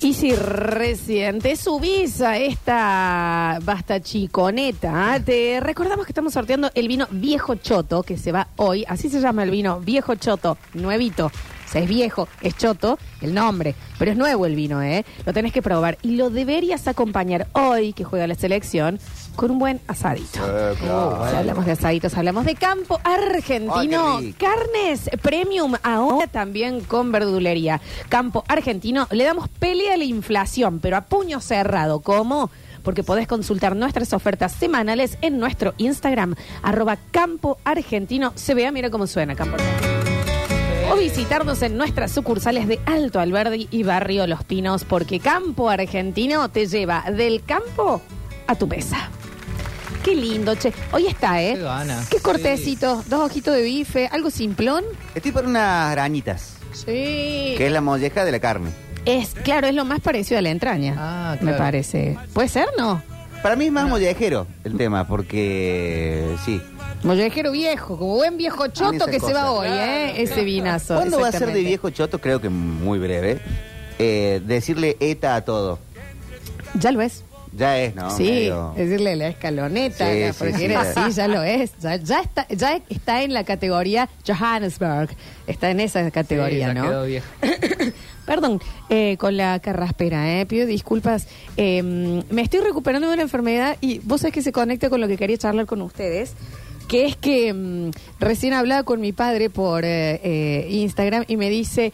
Y si recién te subís a esta basta chiconeta, te recordamos que estamos sorteando el vino Viejo Choto, que se va hoy, así se llama el vino Viejo Choto, nuevito. Sea, es viejo, es choto, el nombre, pero es nuevo el vino, ¿eh? Lo tenés que probar y lo deberías acompañar hoy, que juega la selección, con un buen asadito. Eh, claro. Si hablamos de asaditos, hablamos de campo argentino. Ay. Carnes premium ahora también con verdulería. Campo argentino, le damos pelea a la inflación, pero a puño cerrado. ¿Cómo? Porque podés consultar nuestras ofertas semanales en nuestro Instagram, arroba campo argentino. Se vea, mira cómo suena campo argentino. O visitarnos en nuestras sucursales de Alto Alberdi y Barrio Los Pinos, porque Campo Argentino te lleva del campo a tu mesa. Qué lindo, che. Hoy está, ¿eh? Qué gana. Qué cortecito, dos ojitos de bife, algo simplón. Estoy por unas arañitas, Sí. que es la molleja de la carne. Es, claro, es lo más parecido a la entraña. Ah, Me claro. parece. ¿Puede ser, no? Para mí es más mollejero el tema, porque sí. Mollejero viejo, como buen viejo choto que se va hoy, ¿eh? Ese vinazo. ¿Cuándo va a ser de viejo choto? Creo que muy breve. Eh, decirle ETA a todo. Ya lo es. Ya es, ¿no? sí, Medio- decirle la escaloneta, Sí, la- sí, porque sí, era ya. así, ya lo es. Ya, ya está, ya está en la categoría Johannesburg. Está en esa categoría, ya ¿no? quedó viejo. Perdón, eh, con la carraspera, eh, pido disculpas. Eh, me estoy recuperando de una enfermedad y vos sabés que se conecta con lo que quería charlar con ustedes, que es que mm, recién hablaba con mi padre por eh, eh, Instagram y me dice,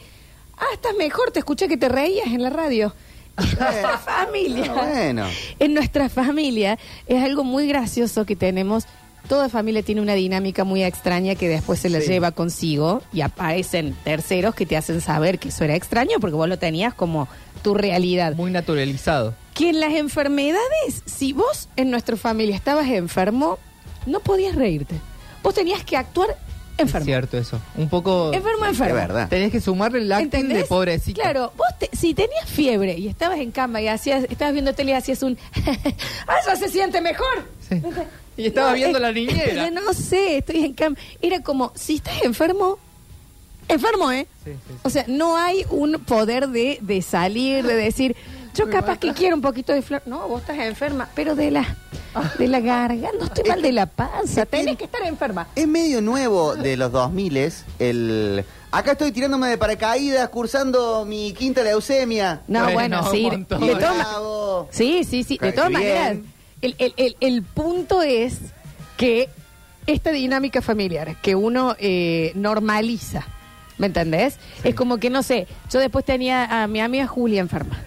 ah, estás mejor, te escuché que te reías en la radio. En nuestra familia, Ah, bueno. en nuestra familia es algo muy gracioso que tenemos. Toda familia tiene una dinámica muy extraña que después se la Sí. lleva consigo y aparecen terceros que te hacen saber que eso era extraño porque vos lo tenías como tu realidad. Muy naturalizado. Que en las enfermedades, si vos en nuestra familia estabas enfermo, no podías reírte. Vos tenías que actuar Es enfermo. cierto eso. Un poco... Enfermo, Es enfermo. verdad. Tenés que sumarle el acting ¿Entendés? de pobrecito. Claro, vos te- si tenías fiebre y estabas en cama y hacías, estabas viendo tele y hacías un ¡Ah, ya se siente mejor! Sí. Y estaba viendo eh, la niñera. eh, No sé, estoy en cama. Era como, si estás enfermo, enfermo, ¿eh? Sí, sí, sí. O sea, no hay un poder de, de salir, de decir, yo capaz que quiero un poquito de flor. No, vos estás enferma, pero de la, de la garganta, no estoy mal de la panza, tenés que estar enferma. Es medio nuevo de los 2000 el... Acá estoy tirándome de paracaídas, cursando mi quinta leucemia. No, bueno, sí. De todas ma-. Sí, sí, sí. De todas maneras, el, el- el- el punto es que esta dinámica familiar que uno eh, normaliza, ¿me entendés? Es como que, no sé, yo después tenía a mi amiga Julia enferma.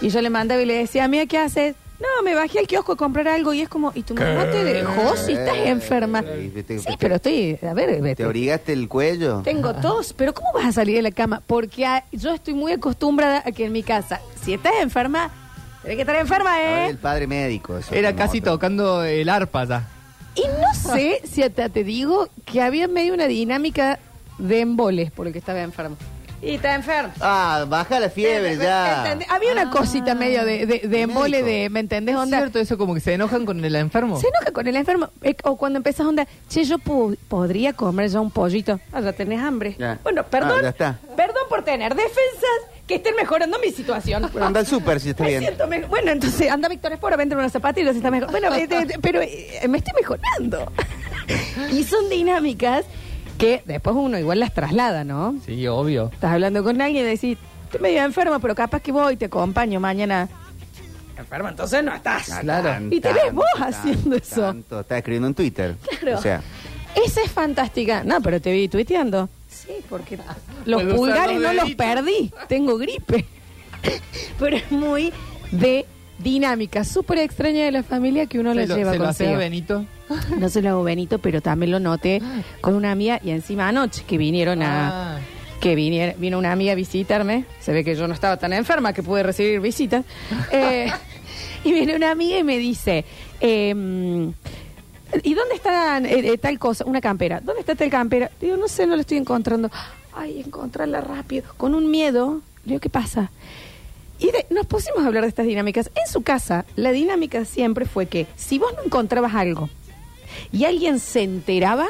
Y yo le mandaba y le decía, amiga, ¿qué haces? No, me bajé al kiosco a comprar algo y es como, ¿y tu mamá te dejó si estás enferma? Te- Sí, pero estoy, a ver, ¿Te vete. abrigaste el cuello? Tengo tos, pero ¿cómo vas a salir de la cama? Porque ah, yo estoy muy acostumbrada a que en mi casa, si estás enferma, tienes que estar enferma, Ahora ¿eh? El padre médico. eso Era como casi otro. tocando el arpa ya. Y no sé si hasta te digo que había medio una dinámica de emboles por el que estaba enfermo. Y está enfermo. Ah, baja la fiebre ¿Me ya. entendés? Había una cosita medio de, de, de embole de, ¿me entendés? ¿Es Onda. cierto eso como que se enojan con el enfermo? Se enoja con el enfermo. Eh, O cuando empezás onda, che, yo pu- podría comer ya un pollito. Ah, ya tenés hambre. Ya. Bueno, perdón. Ah, ya está. Perdón por tener defensas que estén mejorando mi situación. Bueno, anda al súper si está Me bien. siento mejor. Bueno, entonces anda Víctor Espora, vende unos zapatillos y está mejor. Bueno, eh, eh, pero eh, me estoy mejorando. y son dinámicas que después uno igual las traslada, ¿no? Sí, obvio. Estás hablando con alguien y decís, estoy medio enfermo, pero capaz que voy y te acompaño mañana. Enfermo, entonces no estás. Ah, Claro. Y te ves vos haciendo eso. tanto. Está escribiendo en Twitter. Claro. O sea, Esa es fantástica. No, pero te vi tuiteando. Sí, porque los Puedo pulgares los no los perdí. Tengo gripe. pero es muy de dinámica súper extraña de la familia que uno ¿Se le lo, lleva se lo hacía Benito? No se lo hago Benito, pero también lo noté con una amiga y encima anoche que vinieron a... Ah. Que viniera- vino una amiga a visitarme. Se ve que yo no estaba tan enferma que pude recibir visitas. Eh, y viene una amiga y me dice... em, ¿Y dónde está eh, eh, tal cosa? Una campera. ¿Dónde está tal campera? Digo, no sé, no la estoy encontrando. Ay, encontrarla rápido. Con un miedo. Le digo, ¿qué pasa? Y de- nos pusimos a hablar de estas dinámicas. En su casa, la dinámica siempre fue que si vos no encontrabas algo y alguien se enteraba,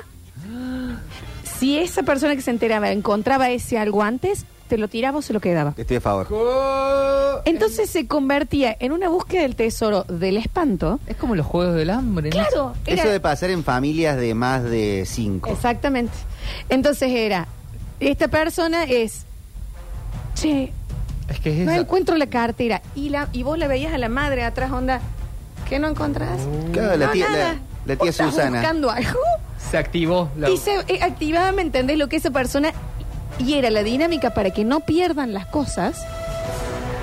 si esa persona que se enteraba encontraba ese algo antes, te lo tiraba o se lo quedaba. Estoy a favor. Entonces se convertía en una búsqueda del tesoro del espanto. Es como los juegos del hambre, ¿no? Claro, era- Eso de pasar en familias de más de cinco. Exactamente. Entonces era, esta persona es, che, Es que es no esa. encuentro la cartera. Y, la, y vos la veías a la madre atrás, onda, ¿qué no encontrás? Claro, la tía, nada. La, la ¿Vos tía estás Susana. buscando algo? Se activó. La... Y se eh, activaba, ¿me entendés? Lo que esa persona... Y era la dinámica para que no pierdan las cosas,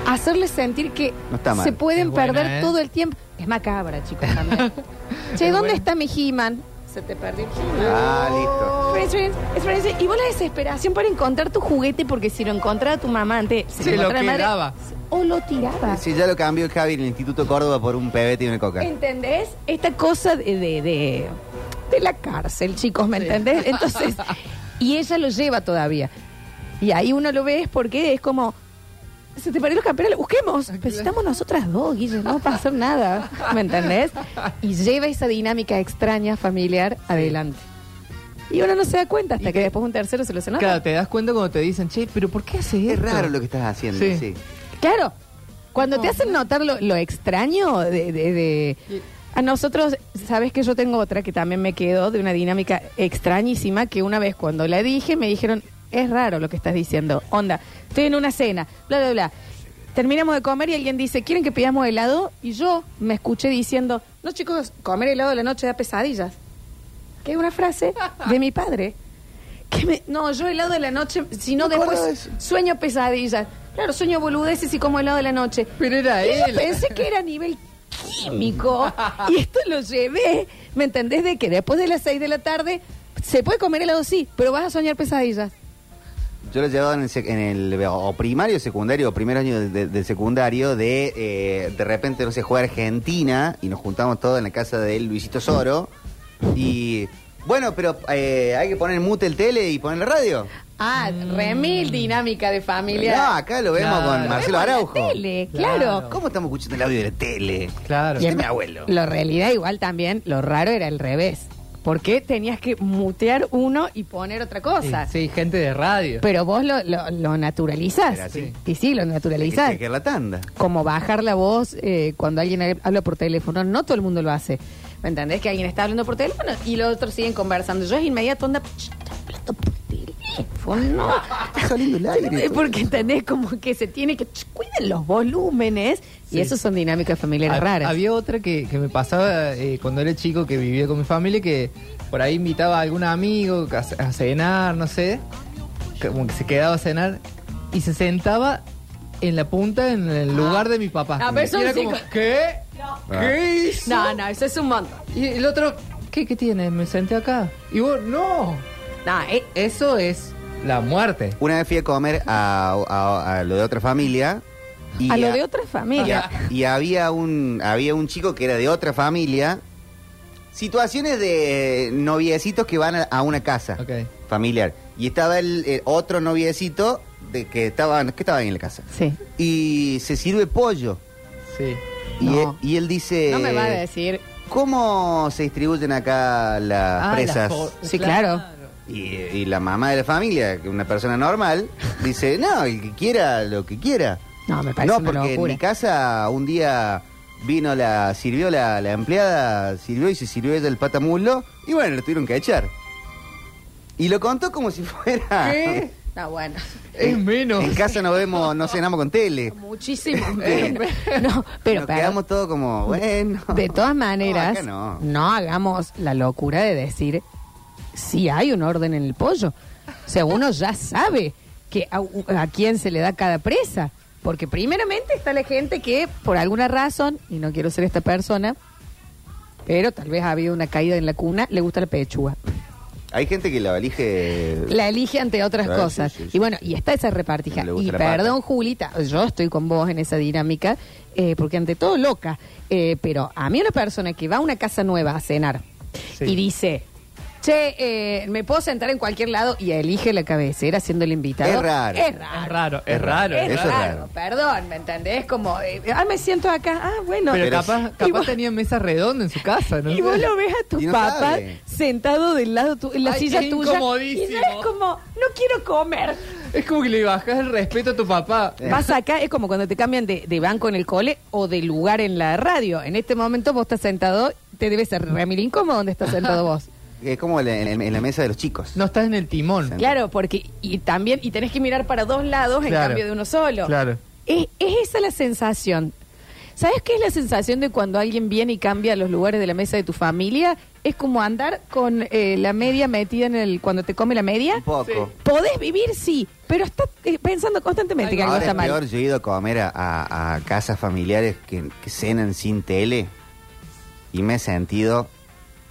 hacerles sentir que No está mal. se pueden Es buena, perder ¿eh? todo el tiempo. Es macabra, chicos, también. che, Es ¿dónde buena. está mi He-Man? Se te perdió el He-Man. Ah, listo. Friends, friends, es friends. Y vos la desesperación para encontrar tu juguete porque si lo encontraba tu mamá antes, si Se lo encontraba la madre, quedaba. O lo tiraba. Si ya lo cambió Javi en el Instituto Córdoba por un pebete y una coca. ¿Entendés? Esta cosa de, de, de, de la cárcel, chicos, ¿me entendés? Entonces, y ella lo lleva todavía. Y ahí uno lo ve es porque es como, se te perdió los campeones, busquemos. Pero estamos nosotras dos, Guille, no va a pasar nada, ¿me entendés? Y lleva esa dinámica extraña, familiar, adelante. Y uno no se da cuenta hasta que después un tercero se lo se nota. Claro, te das cuenta cuando te dicen, che, pero ¿por qué haces Es raro lo que estás haciendo, Sí. sí. Claro, cuando te hacen notar lo, lo extraño de, de- de- A nosotros, sabes que yo tengo otra que también me quedó de una dinámica extrañísima que una vez cuando la dije me dijeron, es raro lo que estás diciendo. Onda, estoy en una cena, bla, bla, bla. Terminamos de comer y alguien dice, ¿quieren que pidamos helado? Y yo me escuché diciendo, no chicos, comer helado de la noche da pesadillas. Que es una frase de mi padre. Que me- no, yo helado de la noche, si no Me acuerdo de después eso. sueño pesadillas. Claro, sueño boludeces y como helado de la noche. Pero era Y yo él. pensé que era a nivel químico. y esto lo llevé, ¿me entendés? De que después de las 6 de la tarde se puede comer helado, sí, pero vas a soñar pesadillas. Yo lo he llevado en el, sec- en el o primario, secundario, o primer año de, de- de secundario, de eh, de repente, no sé, juega Argentina y nos juntamos todos en la casa de Luisito Soro. Y bueno, pero eh, hay que poner en mute el tele y poner la radio. Ah, remil dinámica de familia. No, acá lo vemos Claro. con Marcelo Vemos la Araujo. tele, claro. ¿Cómo estamos escuchando el audio de la tele? Claro. Y Este en- es mi abuelo. La realidad igual también, lo raro era al revés. Porque tenías que mutear uno y poner otra cosa. Sí, sí, gente de radio. Pero vos lo, lo, lo naturalizás. Era así. Y sí, lo que naturalizás. chequear la tanda. como bajar la voz eh, cuando alguien habla por teléfono. No todo el mundo lo hace. ¿Me entendés? Que alguien está hablando por teléfono y los otros siguen conversando. Yo es inmediato, onda, "Ch, está hablando por teléfono. Está saliendo el aire. Porque entendés como que se tiene que ch, cuiden los volúmenes y Sí. eso son dinámicas familiares Hab- raras. Había otra que, que me pasaba eh, cuando era chico que vivía con mi familia que por ahí invitaba a algún amigo a, ce- a cenar, no sé, como que se quedaba a cenar y se sentaba en la punta en el lugar de mi papá. Ah, pero Y era como, ¿qué? ¿Qué hizo? No, no, eso es un montón. Y el otro, ¿qué, qué tiene? Me senté acá. Y vos, no. No, eh, Eso es la muerte. Una vez fui a comer a, a- a lo de otra familia. Y a lo a- de otra Y, familia. a- y había un había un chico que era de otra familia. Situaciones de noviecitos que van a, a una casa Ok. familiar. Y estaba el, el otro noviecito de que estaba en la casa. Sí. Y se sirve pollo. Sí. Y, No. él, y él dice... No me va a decir. ¿Cómo se distribuyen acá las Ah, presas? las Sí, claro. Y, y la mamá de la familia, que es una persona normal, dice, no, el que quiera lo que quiera. No, me parece No, una porque en locura. mi casa un día vino la, sirvió la, la empleada, sirvió y se sirvió ella el patamulo, y bueno, lo tuvieron que echar. Y lo contó como si fuera... ¿Qué? Está bueno. Es menos. En casa no vemos, no cenamos con tele. Muchísimo menos. No, pero Nos para- quedamos todos como, bueno. De todas maneras, No, acá no. no. hagamos la locura de decir si hay un orden en el pollo. O sea, uno ya sabe que a, a quién se le da cada presa. Porque primeramente está la gente que, por alguna razón, y no quiero ser esta persona, pero tal vez ha habido una caída en la cuna, le gusta la pechuga. Hay gente que la elige... La elige ante otras cosas. sí, sí, sí. Y bueno, y está esa repartija. Y perdón, pata. Julita, yo estoy con vos en esa dinámica, eh, porque ante todo loca. Eh, pero a mí una persona que va a una casa nueva a cenar Sí. y dice, che, eh, me puedo sentar en cualquier lado y elige la cabecera siendo el invitado. Es raro. Es raro. Es raro, es Es raro. Es Eso es raro, raro. perdón, ¿me entendés? Como, eh, ah, me siento acá, ah, bueno. Pero, Pero capaz, capaz vos- tenía mesa redonda en su casa, ¿no? Y vos lo ves a tu no papá sabe. sentado del lado tu- en la Ay, silla tuya. Y ya es como, no quiero comer. Es como que le bajas el respeto a tu papá. Vas acá, es como cuando te cambian de, de banco en el cole o de lugar en la radio. En este momento vos estás sentado, te debe ser remil incómodo donde estás sentado vos. Es como en, en- en la mesa de los chicos. No estás en el timón. Claro, porque y también y tenés que mirar para dos lados en Claro. cambio de uno solo. Claro. Es, es esa la sensación. ¿Sabes qué es la sensación de cuando alguien viene y cambia los lugares de la mesa de tu familia? Es como andar con eh, la media metida en el cuando te come la media. Un poco. Sí. Podés vivir, sí, pero estás eh, pensando constantemente que algo Ahora está es mal. peor, yo he ido a comer a, a- a casas familiares que, que cenan sin tele y me he sentido,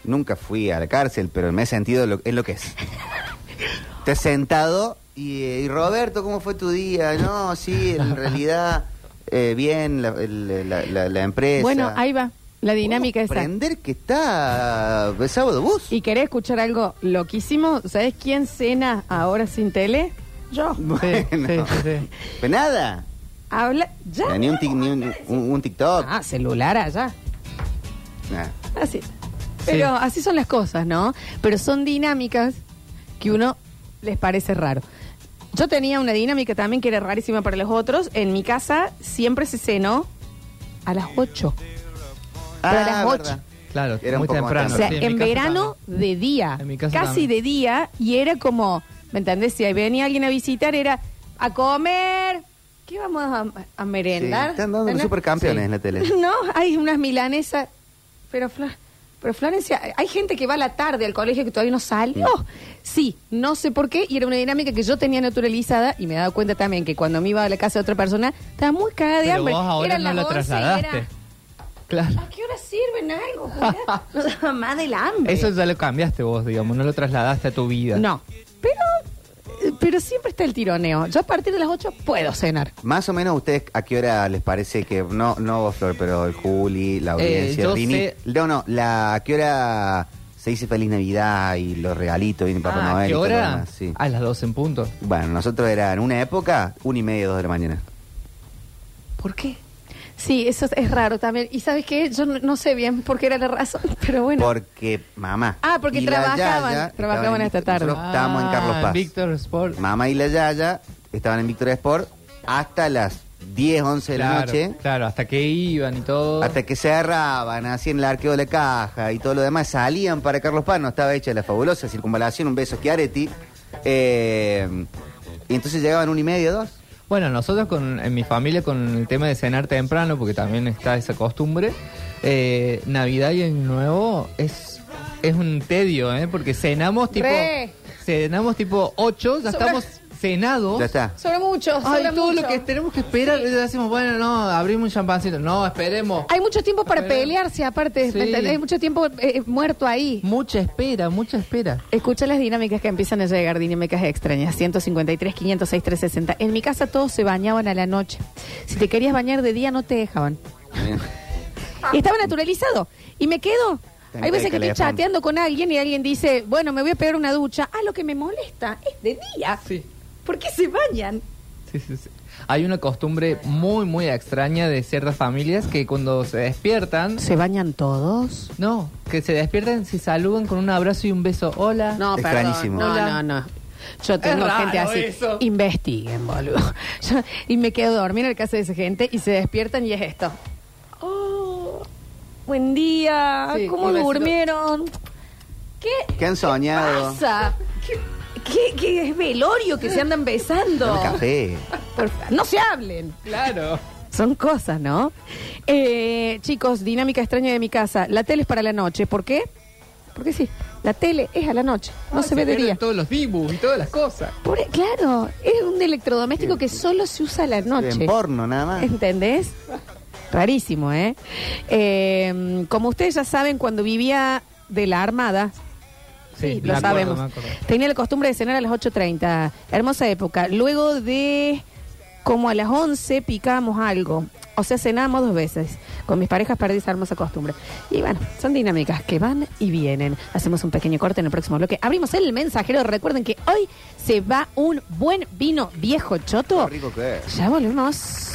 nunca fui a la cárcel, pero me he sentido lo, es lo que es. Te has sentado y, eh, y, Roberto, ¿cómo fue tu día? No, sí, en realidad eh, bien, la, el- la- la- la empresa. Bueno, ahí va. La dinámica ¿Podemos esa. Aprender que está eh, sábado bus. ¿Y querés escuchar algo loquísimo? ¿Sabes quién cena ahora sin tele? Yo. Sí, Bueno. sí, sí, sí. Pues nada. Habla. Ya. Ni un, tic- ni un- un- un TikTok. Ah, celular allá. Nah. Así. Pero así son las cosas, ¿no? Pero son dinámicas que uno les parece raro. Yo tenía una dinámica también que era rarísima para los otros. En mi casa siempre se cenó a las 8. Pero a las Ah, ocho. verdad. Claro, Era un muy poco más temprano. o sea, Sí, en, mi casa verano de día. En mi casa casi también. de día. Y era como, ¿me entendés? Si ahí venía alguien a visitar, era a comer. ¿Qué vamos a, a Sí, merendar? están dando los ¿Entendés? supercampeones Sí. en la tele. No, hay unas milanesas. Pero, Fla- pero Florencia, hay gente que va a la tarde al colegio que todavía no salió. Sí, no sé por qué. Y era una dinámica que yo tenía naturalizada. Y me he dado cuenta también que cuando me iba a la casa de otra persona, estaba muy cagada de Pero hambre. vos ahora Eran no las lo 11 y trasladaste. era, Claro. ¿A qué hora sirven algo? Julián? No daba más del hambre. Eso ya lo cambiaste vos, digamos, no lo trasladaste a tu vida. No. Pero, pero siempre está el tironeo. Yo a partir de las 8 puedo cenar. Más o menos ustedes a qué hora les parece que no no vos Flor, pero el Juli, la Eh, audiencia, yo Rini. sé- No, no, la a qué hora se dice feliz Navidad y los regalitos viene Papá Ah, Noel ¿Qué y todo lo hora? demás, sí. A las 12 en punto. Bueno, nosotros era en una época una y media, dos de la mañana. ¿Por qué? Sí, eso es- es raro también. ¿Y sabes qué? Yo no, no sé bien por qué era la razón, pero bueno. Porque mamá. Ah, porque y la trabajaban, Yaya trabajaban en Víctor- tarde. Nosotros estábamos en Carlos Ah, Paz. Víctor Sport. Mamá y la Yaya estaban en Víctor Sport hasta las 10, 11 de la noche. Claro, hasta que iban y todo. Hasta que cerraban, hacían el arqueo de la caja y todo lo demás, salían para Carlos Paz, no estaba hecha la fabulosa circunvalación, un beso a Chiaretti. Eh, y entonces llegaban una y media, dos. Bueno, nosotros con, en mi familia con el tema de cenar temprano, porque también está esa costumbre, eh, Navidad y Año Nuevo es, es un tedio, ¿eh? Porque cenamos tipo... Re. Cenamos tipo 8, ya estamos cenados. Ya está. Sobra mucho, Ay, sobra todo mucho. lo que tenemos que esperar, ya decimos, bueno, no, abrimos un champancito. No, esperemos. Hay mucho tiempo para Espera. pelearse, aparte. Sí. ¿me entendés? Hay mucho tiempo eh, muerto ahí. Mucha espera, mucha espera. Escucha las dinámicas que empiezan a llegar, dinámicas extrañas. 153, 506, 360. En mi casa todos se bañaban a la noche. Si te querías bañar de día, no te dejaban. Y estaba naturalizado. Y me quedo. Ten Hay veces que estoy chateando con alguien y alguien dice, bueno, me voy a pegar una ducha. Ah, lo que me molesta es de día. Sí. ¿Por qué se bañan? Sí, sí, sí. Hay una costumbre muy, muy extraña de ciertas familias que cuando se despiertan, ¿Se bañan todos? no, que se despiertan, se saludan con un abrazo y un beso. Hola. No, perdón. Extrañísimo. No, Hola. no, no. Yo tengo Es gente así. eso. Investiguen, boludo. Yo- y me quedo dormida en el caso de esa gente y se despiertan y es esto. Oh, buen día. Sí, ¿Cómo durmieron? ¿Qué ¿Qué han soñado? pasa? ¿Qué, qué- qué es velorio que se andan besando? Café. Por fa- no se hablen. Claro. Son cosas, ¿no? Eh, chicos, dinámica extraña de mi casa. La tele es para la noche. ¿Por qué? Porque sí, la tele es a la noche. No Ah, se ve de día. todos los dibujos y todas las cosas. Por- claro, es un electrodoméstico que solo se usa a la noche. En porno, nada más. ¿Entendés? Rarísimo, ¿eh? Eh, Como ustedes ya saben, cuando vivía de la Armada, sí, lo acuerdo, sabemos, tenía la costumbre de cenar a las 8.30. Hermosa época. Luego de como a las 11 picábamos algo. O sea, cenamos dos veces. Con mis parejas perdí esa hermosa costumbre. Y bueno, son dinámicas que van y vienen. Hacemos un pequeño corte en el próximo bloque. Abrimos el mensajero. Recuerden que hoy se va un buen vino viejo choto. Qué rico que es. Ya volvemos.